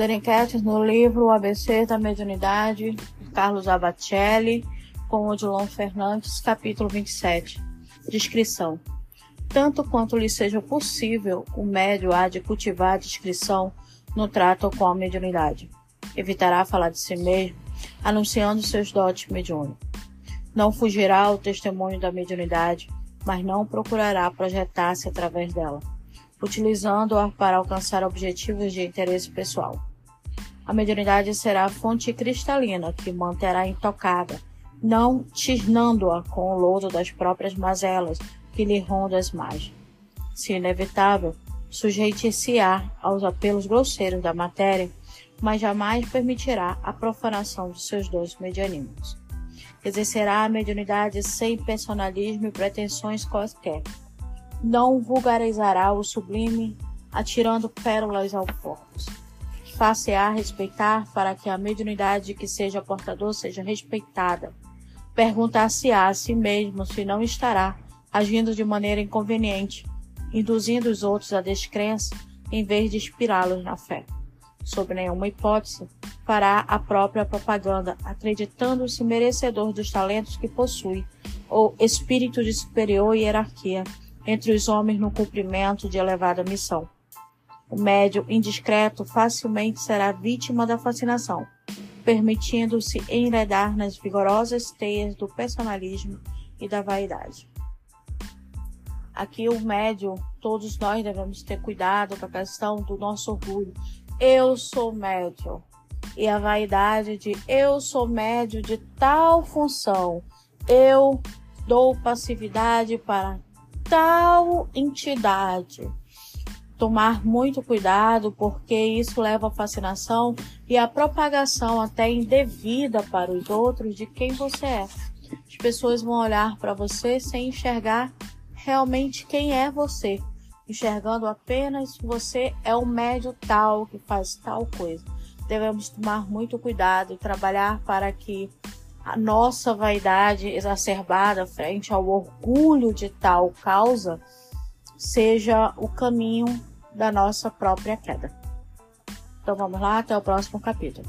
Deniquete no livro O ABC da Mediunidade, Carlos Abacelli, com Odilon Fernandes, capítulo 27. Descrição. Tanto quanto lhe seja possível, o médio há de cultivar a descrição no trato com a mediunidade. Evitará falar de si mesmo, anunciando seus dotes mediúnicos. Não fugirá ao testemunho da mediunidade, mas não procurará projetar-se através dela utilizando-a para alcançar objetivos de interesse pessoal. A mediunidade será a fonte cristalina que manterá intocada, não tisnando-a com o lodo das próprias mazelas que lhe rondam as margens. Se inevitável, sujeite-se-á aos apelos grosseiros da matéria, mas jamais permitirá a profanação de seus dons medianímicos. Exercerá a mediunidade sem personalismo e pretensões quaisquer, não vulgarizará o sublime, atirando pérolas ao corpus. Faça-a respeitar para que a mediunidade que seja portador seja respeitada. Perguntar-se-á a si mesmo se não estará agindo de maneira inconveniente, induzindo os outros à descrença em vez de inspirá-los na fé. Sob nenhuma hipótese, fará a própria propaganda, acreditando-se merecedor dos talentos que possui, ou espírito de superior hierarquia, entre os homens no cumprimento de elevada missão. O médio indiscreto facilmente será vítima da fascinação, permitindo-se enredar nas vigorosas teias do personalismo e da vaidade. Aqui o médio, todos nós devemos ter cuidado com a questão do nosso orgulho. Eu sou médio. E a vaidade de eu sou médio de tal função. Eu dou passividade para tal entidade. Tomar muito cuidado, porque isso leva à fascinação e à propagação até indevida para os outros de quem você é. As pessoas vão olhar para você sem enxergar realmente quem é você, enxergando apenas você é o médio tal que faz tal coisa. Devemos tomar muito cuidado e trabalhar para que a nossa vaidade exacerbada frente ao orgulho de tal causa seja o caminho da nossa própria queda. Então vamos lá, até o próximo capítulo.